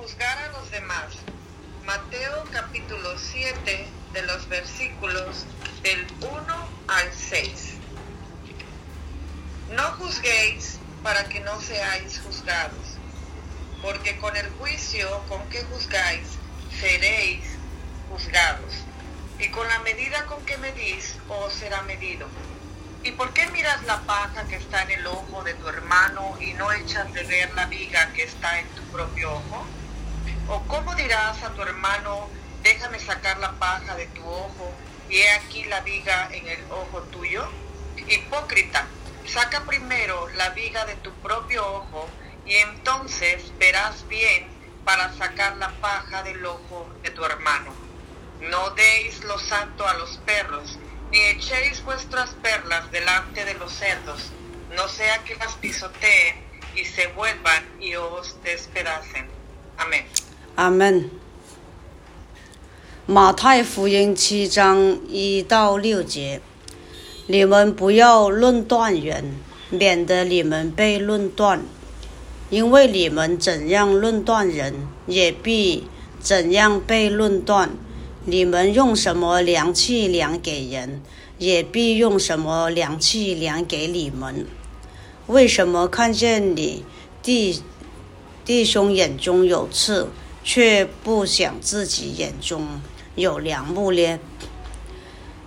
juzgar a los demás. Mateo capítulo 7 de los versículos del 1 al 6. No juzguéis para que no seáis juzgados, porque con el juicio con que juzgáis seréis juzgados, y con la medida con que medís os será medido. ¿Y por qué miras la paja que está en el ojo de tu hermano y no echas de ver la viga que está en tu propio ojo? ¿O cómo dirás a tu hermano, déjame sacar la paja de tu ojo y he aquí la viga en el ojo tuyo? Hipócrita, saca primero la viga de tu propio ojo y entonces verás bien para sacar la paja del ojo de tu hermano. No deis lo santo a los perros, ni echéis vuestras perlas delante de los cerdos, no sea que las pisoteen y se vuelvan y os despedacen. Amén. 阿门。马太福音七章一到六节，你们不要论断人，免得你们被论断。因为你们怎样论断人，也必怎样被论断。你们用什么量器量给人，也必用什么量器量给你们。为什么看见你弟弟兄眼中有刺，却不想自己眼中有梁木呢？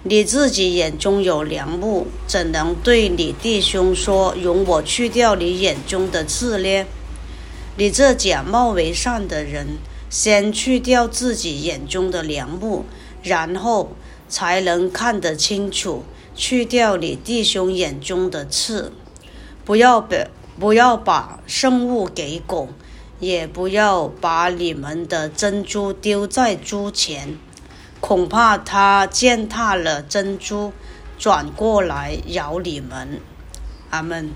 你自己眼中有梁木，怎能对你弟兄说：“容我去掉你眼中的刺呢？”你这假冒为善的人，先去掉自己眼中的梁木，然后才能看得清楚，去掉你弟兄眼中的刺。不要把不要把圣物给狗，也不要把你们的珍珠丢在猪前。恐怕它践踏了珍珠，转过来咬你们。阿门。